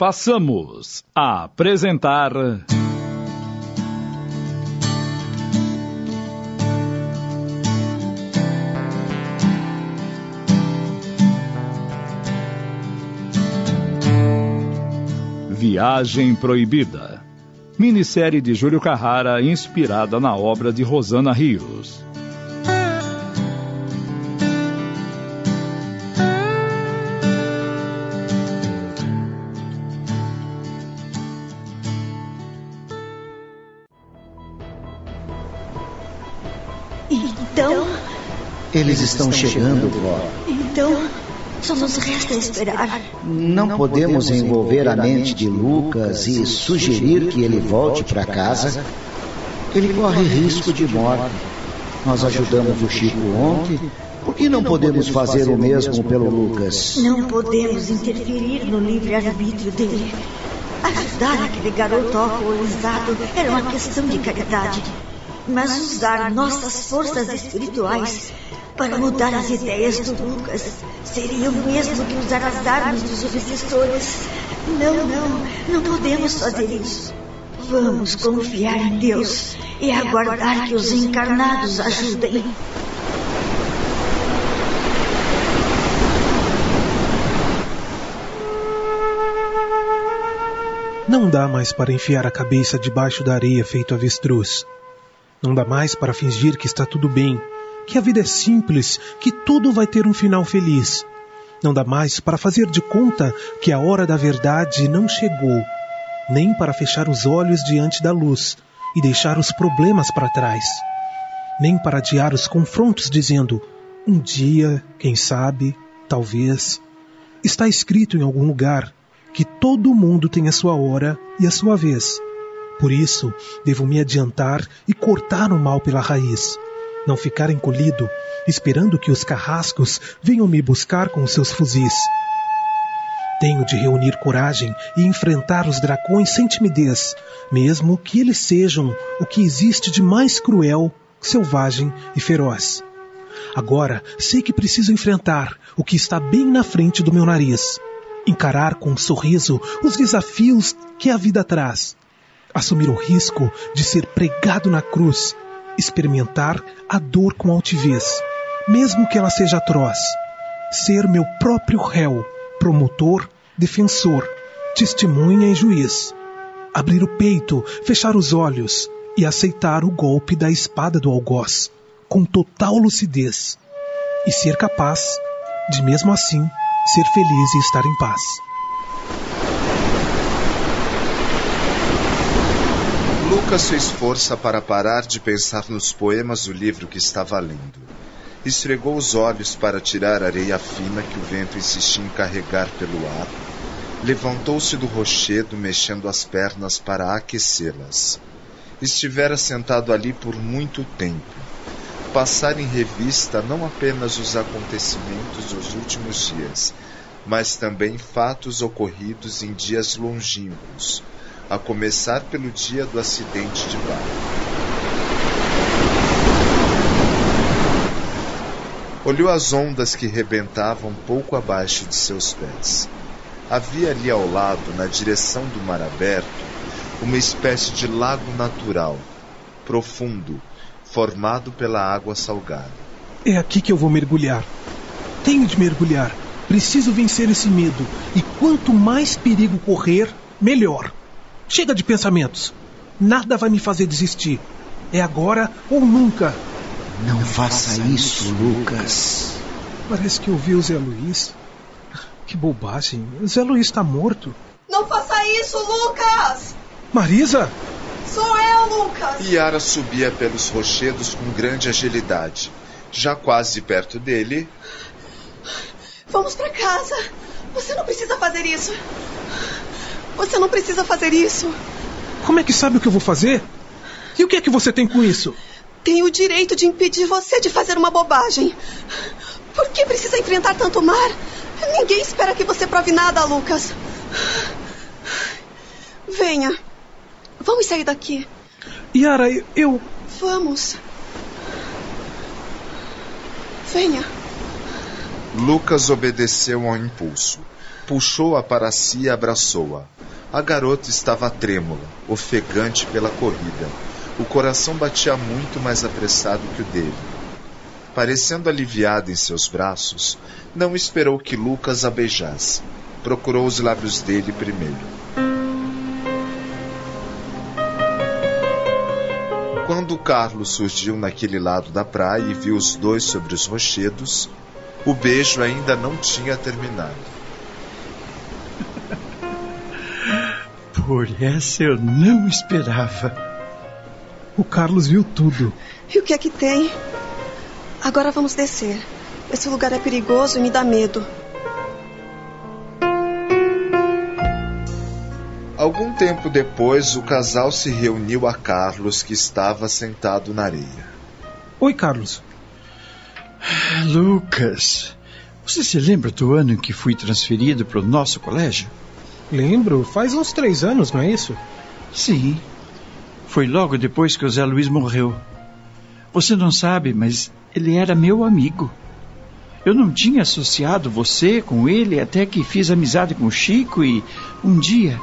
passamos a apresentar. Viagem Proibida. Minissérie de Júlio Carrara inspirada na obra de Rosana Rios. Eles estão chegando, vó. então, só nos resta esperar. Não podemos envolver a mente de Lucas e sugerir que ele volte para casa. Ele corre risco de morte. Nós ajudamos o Chico ontem. Por que não podemos fazer o mesmo pelo Lucas? Não podemos interferir no livre-arbítrio dele. Ajudar aquele garoto alcoolizado era uma questão de caridade. Mas usar nossas forças espirituais para mudar as ideias do Lucas seria o mesmo que usar as armas dos obsessores. Não, não, não podemos fazer isso. Vamos confiar em Deus e aguardar que os encarnados ajudem. Não dá mais para enfiar a cabeça debaixo da areia feito avestruz. Não dá mais para fingir que está tudo bem, que a vida é simples, que tudo vai ter um final feliz. Não dá mais para fazer de conta que a hora da verdade não chegou, nem para fechar os olhos diante da luz e deixar os problemas para trás, nem para adiar os confrontos dizendo: um dia, quem sabe, talvez. Está escrito em algum lugar que todo mundo tem a sua hora e a sua vez. Por isso, devo me adiantar e cortar o mal pela raiz. Não ficar encolhido, esperando que os carrascos venham me buscar com seus fuzis. Tenho de reunir coragem e enfrentar os dracões sem timidez, mesmo que eles sejam o que existe de mais cruel, selvagem e feroz. Agora sei que preciso enfrentar o que está bem na frente do meu nariz. Encarar com um sorriso os desafios que a vida traz assumir o risco de ser pregado na cruz, experimentar a dor com altivez, mesmo que ela seja atroz, ser meu próprio réu, promotor, defensor, testemunha e juiz, abrir o peito, fechar os olhos e aceitar o golpe da espada do algoz, com total lucidez, e ser capaz de, mesmo assim, ser feliz e estar em paz. Lucas fez força para parar de pensar nos poemas do livro que estava lendo. Esfregou os olhos para tirar a areia fina que o vento insistia em carregar pelo ar. Levantou-se do rochedo, mexendo as pernas para aquecê-las. Estivera sentado ali por muito tempo. Passar em revista não apenas os acontecimentos dos últimos dias, mas também fatos ocorridos em dias longínquos, a começar pelo dia do acidente de barco. Olhou as ondas que rebentavam pouco abaixo de seus pés. Havia ali ao lado, na direção do mar aberto, uma espécie de lago natural, profundo, formado pela água salgada. É aqui que eu vou mergulhar. Tenho de mergulhar. Preciso vencer esse medo. E quanto mais perigo correr, melhor. Chega de pensamentos. Nada vai me fazer desistir. É agora ou nunca. Não faça isso, Lucas. Parece que eu vi o Zé Luiz. Que bobagem. O Zé Luiz está morto. Não faça isso, Lucas! Marisa? Sou eu, Lucas! Yara subia pelos rochedos com grande agilidade. Já quase perto dele, Vamos pra casa. Você não precisa fazer isso. Você não precisa fazer isso. Como é que sabe o que eu vou fazer? E o que é que você tem com isso? Tenho o direito de impedir você de fazer uma bobagem. Por que precisa enfrentar tanto mar? Ninguém espera que você prove nada, Lucas. Venha. Vamos sair daqui. Yara, eu. Vamos. Venha. Lucas obedeceu ao impulso. Puxou-a para si e abraçou-a. A garota estava trêmula, ofegante pela corrida. O coração batia muito mais apressado que o dele. Parecendo aliviada em seus braços, não esperou que Lucas a beijasse. Procurou os lábios dele primeiro. Quando Carlos surgiu naquele lado da praia e viu os dois sobre os rochedos, o beijo ainda não tinha terminado. Por essa eu não esperava. O Carlos viu tudo. E o que é que tem? Agora vamos descer. Esse lugar é perigoso e me dá medo. Algum tempo depois, o casal se reuniu a Carlos, que estava sentado na areia. Oi, Carlos. Lucas, você se lembra do ano em que fui transferido para o nosso colégio? Lembro, faz uns três anos, não é isso? Sim. Foi logo depois que o Zé Luiz morreu. Você não sabe, mas ele era meu amigo. Eu não tinha associado você com ele até que fiz amizade com o Chico e um dia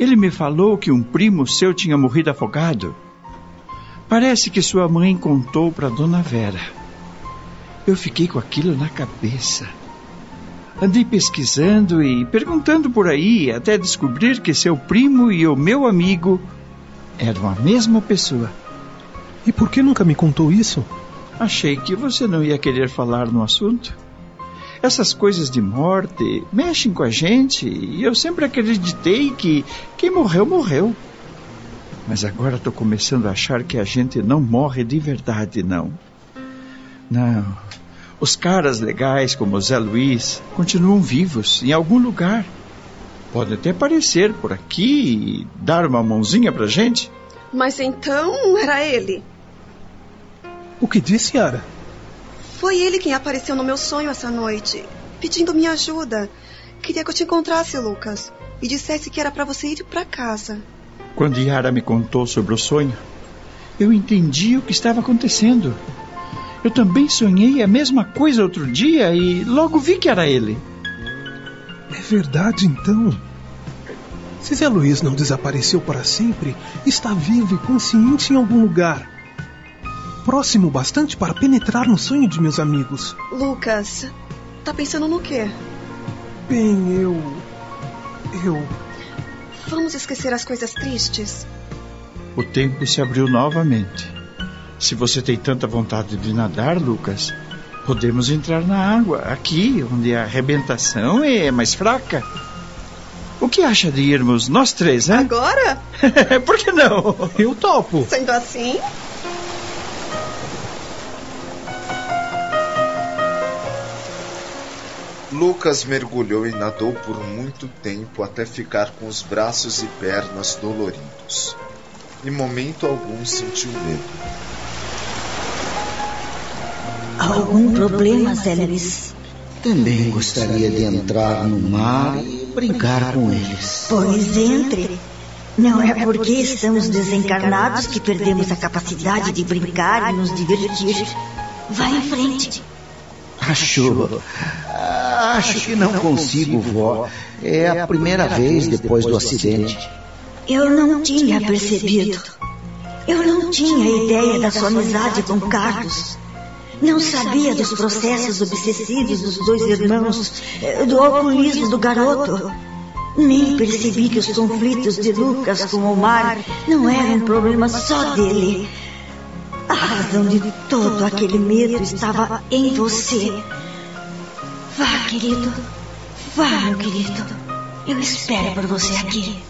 ele me falou que um primo seu tinha morrido afogado. Parece que sua mãe contou para Dona Vera. Eu fiquei com aquilo na cabeça. Andei pesquisando e perguntando por aí até descobrir que seu primo e o meu amigo eram a mesma pessoa. E por que nunca me contou isso? Achei que você não ia querer falar no assunto. Essas coisas de morte mexem com a gente e eu sempre acreditei que quem morreu, morreu. Mas agora estou começando a achar que a gente não morre de verdade, não. Não. Os caras legais como o Zé Luiz continuam vivos em algum lugar. Podem até aparecer por aqui e dar uma mãozinha pra gente. Mas então era ele. O que disse, Yara? Foi ele quem apareceu no meu sonho essa noite, pedindo minha ajuda. Queria que eu te encontrasse, Lucas, e dissesse que era para você ir para casa. Quando Yara me contou sobre o sonho, eu entendi o que estava acontecendo. Eu também sonhei a mesma coisa outro dia e logo vi que era ele. É verdade, então. Se Zé Luiz não desapareceu para sempre, está vivo e consciente em algum lugar próximo bastante para penetrar no sonho de meus amigos. Lucas, tá pensando no quê? Bem, eu. Eu. Vamos esquecer as coisas tristes? O tempo se abriu novamente. Se você tem tanta vontade de nadar, Lucas, podemos entrar na água, aqui, onde a arrebentação é mais fraca. O que acha de irmos nós três, hein? Agora? Por que não? Eu topo. Sendo assim, Lucas mergulhou e nadou por muito tempo até ficar com os braços e pernas doloridos. Em momento algum sentiu medo. Algum problema, Zé Luiz? Também gostaria de entrar no mar e brincar com eles. Pois entre. Não é porque estamos desencarnados que perdemos a capacidade de brincar e nos divertir. Vá em frente. Achou? Acho que não consigo, vó. É a primeira vez depois do acidente. Eu não tinha percebido. Eu não tinha ideia da sua amizade com Carlos. Não sabia dos processos obsessivos dos dois irmãos, eh, do alcoolismo do garoto. Nem percebi que os conflitos de Lucas com Omar não eram um problema só dele. A razão de todo aquele medo estava em você. Vá, querido. Vá, meu querido. Eu espero por você aqui.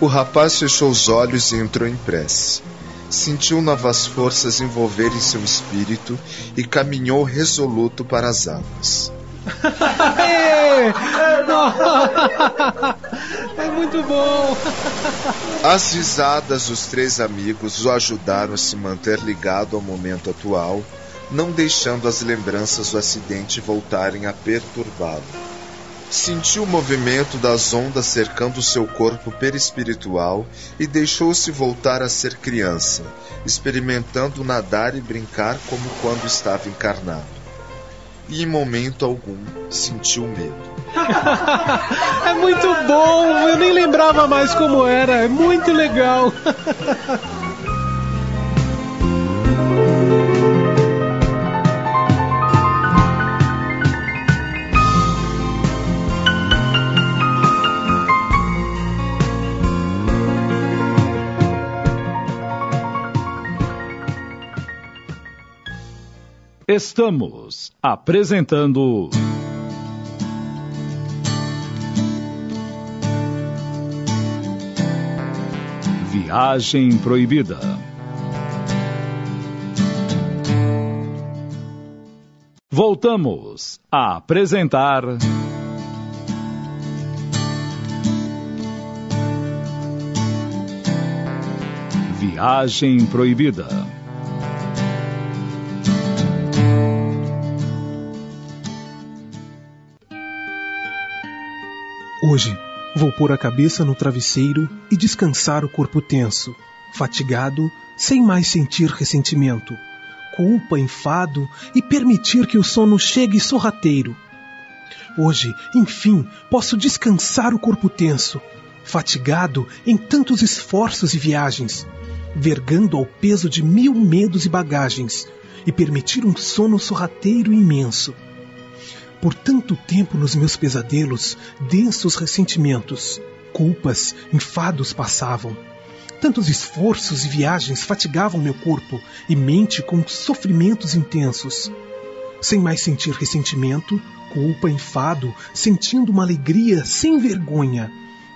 O rapaz fechou os olhos e entrou em prece. Sentiu novas forças envolverem seu espírito e caminhou resoluto para as águas. é muito bom! As risadas dos três amigos o ajudaram a se manter ligado ao momento atual não deixando as lembranças do acidente voltarem a perturbá-lo. Sentiu o movimento das ondas cercando seu corpo perispiritual e deixou-se voltar a ser criança, experimentando nadar e brincar como quando estava encarnado. e em momento algum sentiu medo. é muito bom, eu nem lembrava mais como era, é muito legal. Estamos apresentando. Viagem Proibida. Voltamos a apresentar. Viagem Proibida. Hoje vou pôr a cabeça no travesseiro e descansar o corpo tenso, fatigado, sem mais sentir ressentimento, culpa, enfado e permitir que o sono chegue sorrateiro. Hoje, enfim, posso descansar o corpo tenso, fatigado em tantos esforços e viagens, vergando ao peso de mil medos e bagagens, e permitir um sono sorrateiro e imenso por tanto tempo nos meus pesadelos, densos ressentimentos, culpas, enfados passavam. Tantos esforços e viagens fatigavam meu corpo e mente com sofrimentos intensos. Sem mais sentir ressentimento, culpa, enfado, sentindo uma alegria sem vergonha.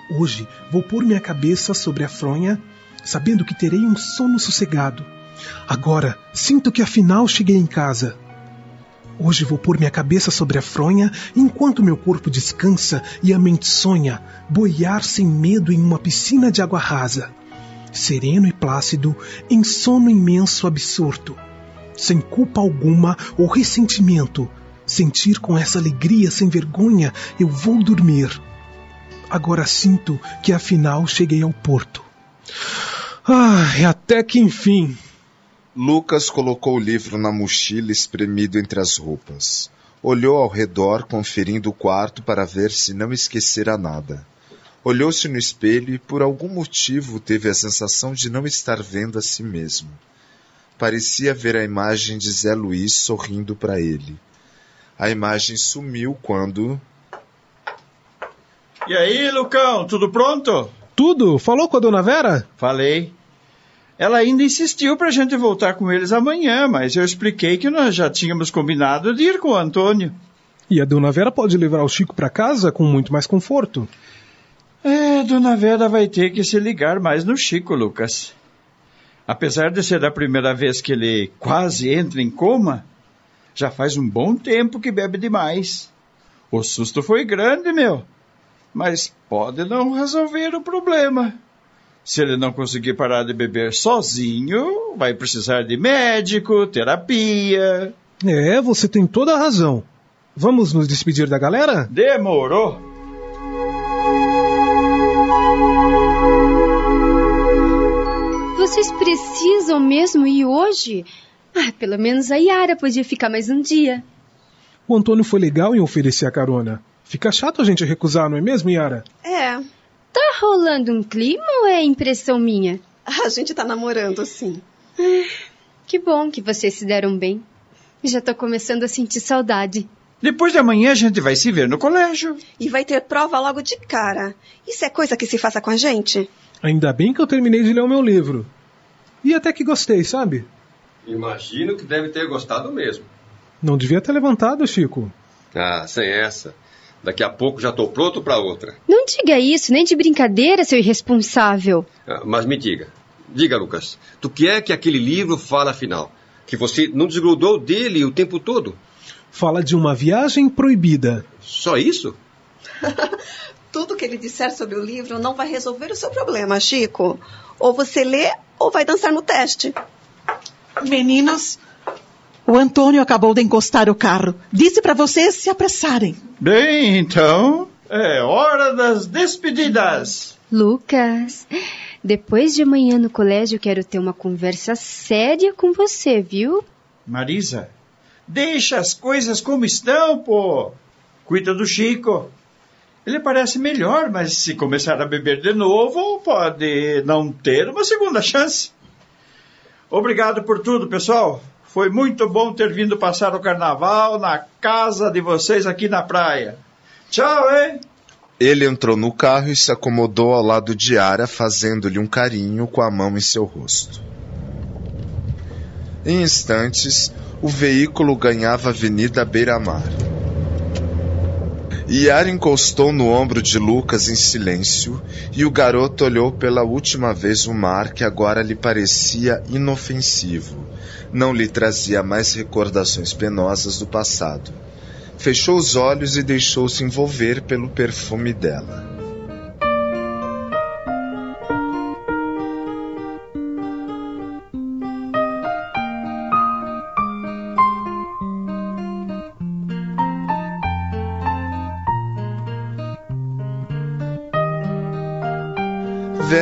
Hoje vou pôr minha cabeça sobre a fronha, sabendo que terei um sono sossegado. Agora sinto que afinal cheguei em casa Hoje vou pôr minha cabeça sobre a fronha enquanto meu corpo descansa e a mente sonha, boiar sem medo em uma piscina de água rasa. Sereno e plácido, em sono imenso absorto. Sem culpa alguma ou ressentimento, sentir com essa alegria sem vergonha, eu vou dormir. Agora sinto que afinal cheguei ao porto. Ah, até que enfim Lucas colocou o livro na mochila espremido entre as roupas. Olhou ao redor, conferindo o quarto para ver se não esquecera nada. Olhou-se no espelho e, por algum motivo, teve a sensação de não estar vendo a si mesmo. Parecia ver a imagem de Zé Luiz sorrindo para ele. A imagem sumiu quando. E aí, Lucão, tudo pronto? Tudo? Falou com a dona Vera? Falei. Ela ainda insistiu para a gente voltar com eles amanhã, mas eu expliquei que nós já tínhamos combinado de ir com o Antônio. E a dona Vera pode levar o Chico para casa com muito mais conforto. É, dona Vera vai ter que se ligar mais no Chico, Lucas. Apesar de ser a primeira vez que ele quase entra em coma, já faz um bom tempo que bebe demais. O susto foi grande, meu. Mas pode não resolver o problema. Se ele não conseguir parar de beber sozinho, vai precisar de médico, terapia. É, você tem toda a razão. Vamos nos despedir da galera? Demorou. Vocês precisam mesmo ir hoje? Ah, pelo menos a Yara podia ficar mais um dia. O Antônio foi legal em oferecer a carona. Fica chato a gente recusar, não é mesmo, Yara? É, Tá rolando um clima ou é impressão minha? A gente tá namorando, sim. Ah, que bom que vocês se deram bem. Já tô começando a sentir saudade. Depois de amanhã a gente vai se ver no colégio. E vai ter prova logo de cara. Isso é coisa que se faça com a gente? Ainda bem que eu terminei de ler o meu livro. E até que gostei, sabe? Imagino que deve ter gostado mesmo. Não devia ter levantado, Chico. Ah, sem essa. Daqui a pouco já estou pronto para outra. Não diga isso, nem de brincadeira, seu irresponsável. Ah, mas me diga. Diga, Lucas. Do que é que aquele livro fala afinal? Que você não desgrudou dele o tempo todo? Fala de uma viagem proibida. Só isso? Tudo que ele disser sobre o livro não vai resolver o seu problema, Chico. Ou você lê ou vai dançar no teste. Meninas, o Antônio acabou de encostar o carro. Disse para vocês se apressarem. Bem, então, é hora das despedidas. Lucas, depois de amanhã no colégio quero ter uma conversa séria com você, viu? Marisa, Deixa as coisas como estão, pô. Cuida do Chico. Ele parece melhor, mas se começar a beber de novo, pode não ter uma segunda chance. Obrigado por tudo, pessoal. Foi muito bom ter vindo passar o carnaval na casa de vocês aqui na praia. Tchau, hein? Ele entrou no carro e se acomodou ao lado de Ara, fazendo-lhe um carinho com a mão em seu rosto. Em instantes, o veículo ganhava a Avenida Beira-Mar. Yara encostou no ombro de Lucas em silêncio e o garoto olhou pela última vez o mar que agora lhe parecia inofensivo. Não lhe trazia mais recordações penosas do passado. Fechou os olhos e deixou-se envolver pelo perfume dela.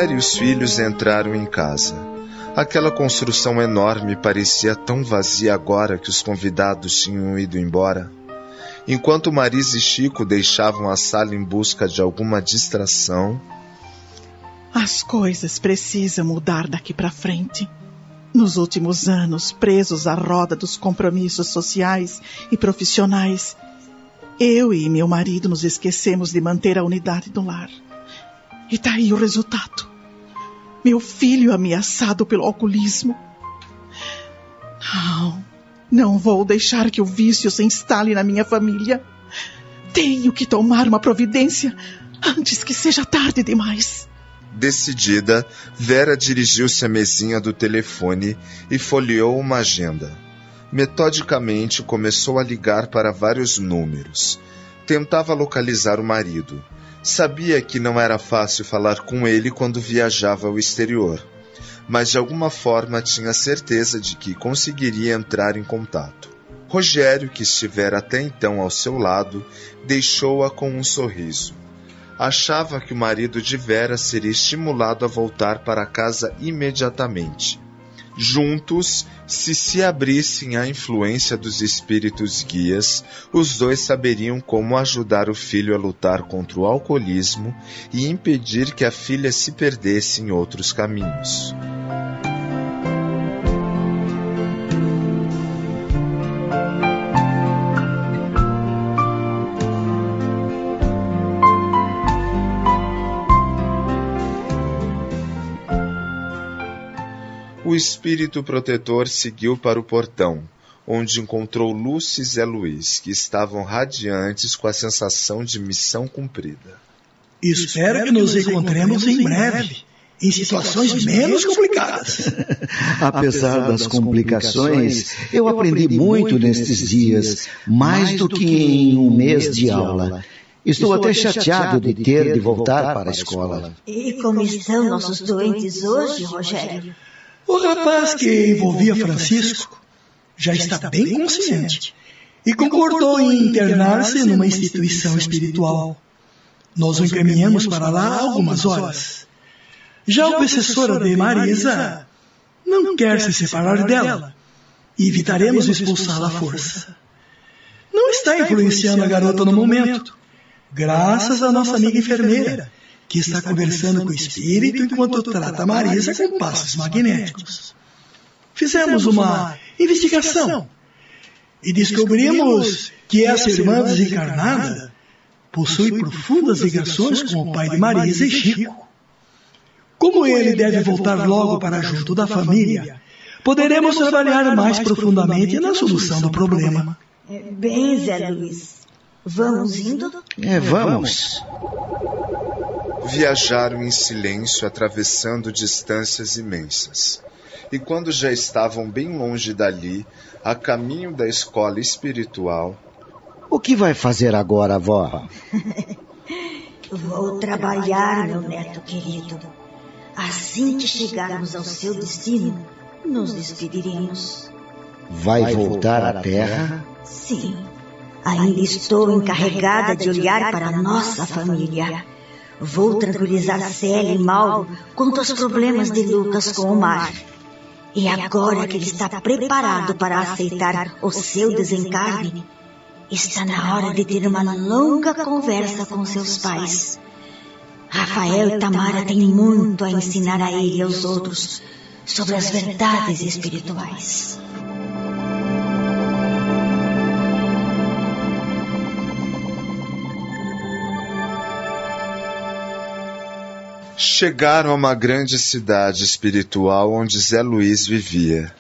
Vera e os filhos entraram em casa. Aquela construção enorme parecia tão vazia agora que os convidados tinham ido embora. Enquanto Marisa e Chico deixavam a sala em busca de alguma distração. As coisas precisam mudar daqui para frente. Nos últimos anos, presos à roda dos compromissos sociais e profissionais, eu e meu marido nos esquecemos de manter a unidade do lar. E tá o resultado. Meu filho ameaçado pelo alcoolismo. Não, não vou deixar que o vício se instale na minha família. Tenho que tomar uma providência antes que seja tarde demais. Decidida, Vera dirigiu-se à mesinha do telefone e folheou uma agenda. Metodicamente começou a ligar para vários números. Tentava localizar o marido. Sabia que não era fácil falar com ele quando viajava ao exterior, mas de alguma forma tinha certeza de que conseguiria entrar em contato. Rogério, que estivera até então ao seu lado, deixou-a com um sorriso. Achava que o marido de Vera seria estimulado a voltar para casa imediatamente Juntos, se se abrissem à influência dos espíritos guias, os dois saberiam como ajudar o filho a lutar contra o alcoolismo e impedir que a filha se perdesse em outros caminhos. O espírito protetor seguiu para o portão, onde encontrou Lúcia e Zé Luiz, que estavam radiantes com a sensação de missão cumprida. Espero que nos encontremos em breve, em situações menos complicadas. Apesar das complicações, eu aprendi muito nestes dias, mais do que em um mês de aula. Estou até chateado de ter de voltar para a escola. E como estão nossos doentes hoje, Rogério? O rapaz que envolvia Francisco já está bem consciente e concordou em internar-se numa instituição espiritual. Nós o encaminhamos para lá algumas horas. Já o obsessor de Marisa não quer se separar dela. e evitaremos expulsá-la à força. Não está influenciando a garota no momento, graças à nossa amiga enfermeira, que está conversando com o espírito enquanto trata Marisa com passos magnéticos. Fizemos uma investigação e descobrimos que essa irmã desencarnada possui profundas ligações com o pai de Marisa e Chico. Como ele deve voltar logo para junto da família, poderemos trabalhar mais profundamente na solução do problema. Bem, Zé Luiz. Vamos indo? É, vamos viajaram em silêncio atravessando distâncias imensas. E quando já estavam bem longe dali, a caminho da escola espiritual. O que vai fazer agora, avó? Vou trabalhar, meu neto querido. Assim que chegarmos ao seu destino, nos despediremos. Vai voltar à Terra? Sim. Ainda estou encarregada de olhar para a nossa família. Vou tranquilizar Célia e Mauro quanto aos problemas de Lucas com o mar. E agora que ele está preparado para aceitar o seu desencarne, está na hora de ter uma longa conversa com seus pais. Rafael e Tamara têm muito a ensinar a ele e aos outros sobre as verdades espirituais. Chegaram a uma grande cidade espiritual onde Zé Luiz vivia.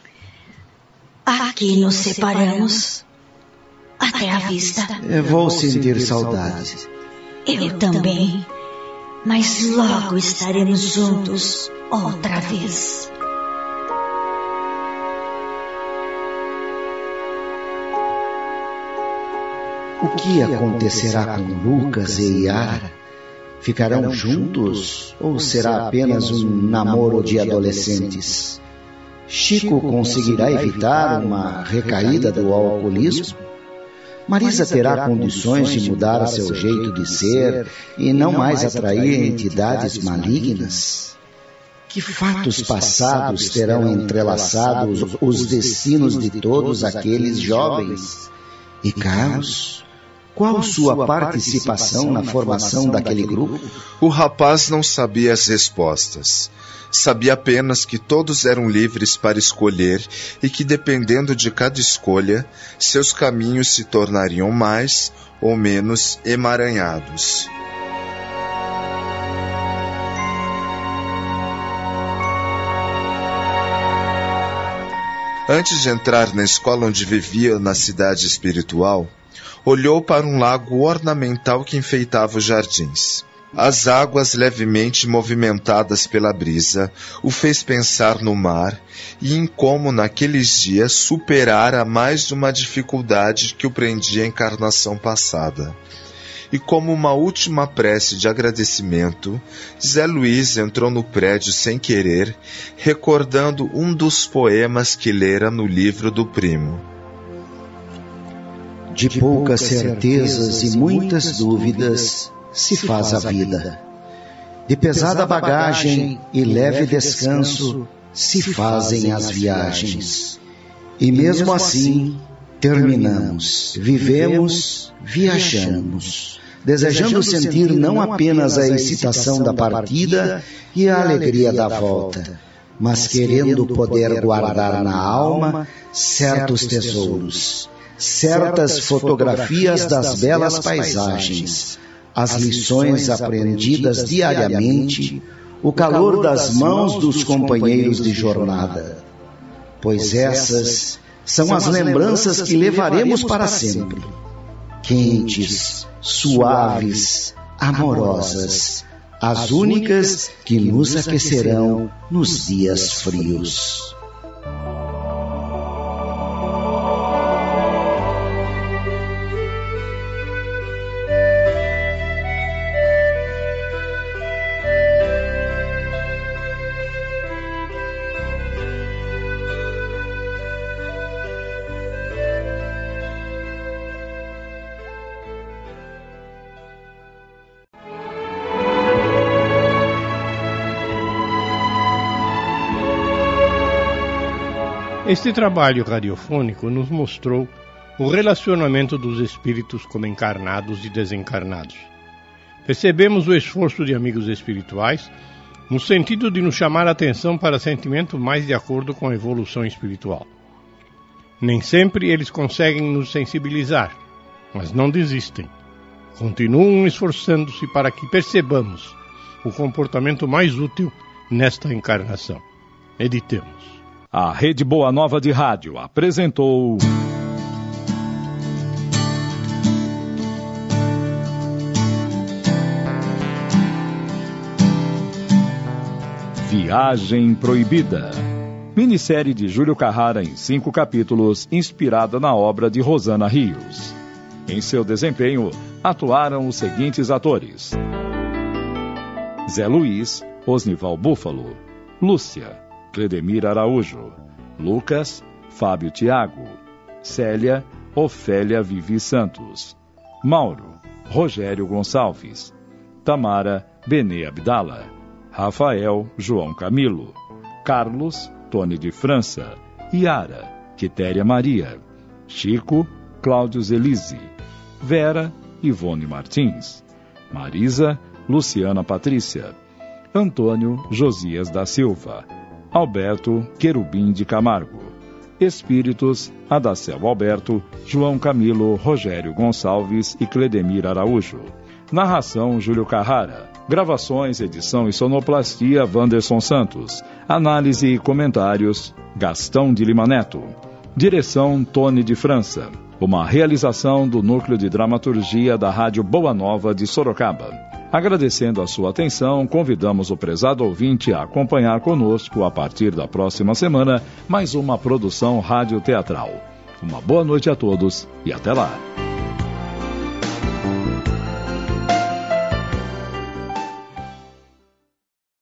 Aqui nos separamos. Até a vista. Eu vou sentir saudades. Eu também. Mas logo estaremos juntos outra vez. O que acontecerá com Lucas e Yara? Ficarão juntos ou será apenas um namoro de adolescentes? Chico conseguirá evitar uma recaída do alcoolismo? Marisa terá condições de mudar seu jeito de ser e não mais atrair entidades malignas? Que fatos passados terão entrelaçado os destinos de todos aqueles jovens? E Carlos? Qual sua participação na formação daquele grupo? O rapaz não sabia as respostas. Sabia apenas que todos eram livres para escolher e que, dependendo de cada escolha, seus caminhos se tornariam mais ou menos emaranhados. Antes de entrar na escola onde vivia na cidade espiritual, olhou para um lago ornamental que enfeitava os jardins. As águas levemente movimentadas pela brisa o fez pensar no mar e em como naqueles dias superara mais uma dificuldade que o prendia à encarnação passada. E como uma última prece de agradecimento, Zé Luiz entrou no prédio sem querer, recordando um dos poemas que lera no livro do primo. De poucas certezas e muitas dúvidas se faz a vida. De pesada bagagem e leve descanso se fazem as viagens. E mesmo assim, terminamos, vivemos, viajamos, desejando sentir não apenas a excitação da partida e a alegria da volta, mas querendo poder guardar na alma certos tesouros certas fotografias das belas paisagens, as lições aprendidas diariamente, o calor das mãos dos companheiros de jornada. Pois essas são as lembranças que levaremos para sempre. Quentes, suaves, amorosas, as únicas que nos aquecerão nos dias frios. Este trabalho radiofônico nos mostrou o relacionamento dos espíritos como encarnados e desencarnados. Percebemos o esforço de amigos espirituais no sentido de nos chamar a atenção para sentimentos mais de acordo com a evolução espiritual. Nem sempre eles conseguem nos sensibilizar, mas não desistem. Continuam esforçando-se para que percebamos o comportamento mais útil nesta encarnação. Editemos. A Rede Boa Nova de Rádio apresentou. Viagem Proibida. Minissérie de Júlio Carrara em cinco capítulos, inspirada na obra de Rosana Rios. Em seu desempenho, atuaram os seguintes atores: Zé Luiz, Osnival Búfalo, Lúcia, Cledemir Araújo, Lucas, Fábio Tiago, Célia, Ofélia Vivi Santos, Mauro, Rogério Gonçalves, Tamara, Benê Abdala, Rafael, João Camilo, Carlos, Tony de França, Yara, Quitéria Maria, Chico, Cláudio Zelise, Vera, Ivone Martins, Marisa, Luciana Patrícia, Antônio Josias da Silva, Alberto Querubim de Camargo, Espíritos, Adacel Alberto, João Camilo, Rogério Gonçalves e Cledemir Araújo. Narração Júlio Carrara. Gravações, edição e sonoplastia Wanderson Santos. Análise e comentários Gastão de Lima Neto. Direção Tony de França. Uma realização do Núcleo de Dramaturgia da Rádio Boa Nova de Sorocaba. Agradecendo a sua atenção, convidamos o prezado ouvinte a acompanhar conosco, a partir da próxima semana, mais uma produção rádio-teatral. Uma boa noite a todos e até lá!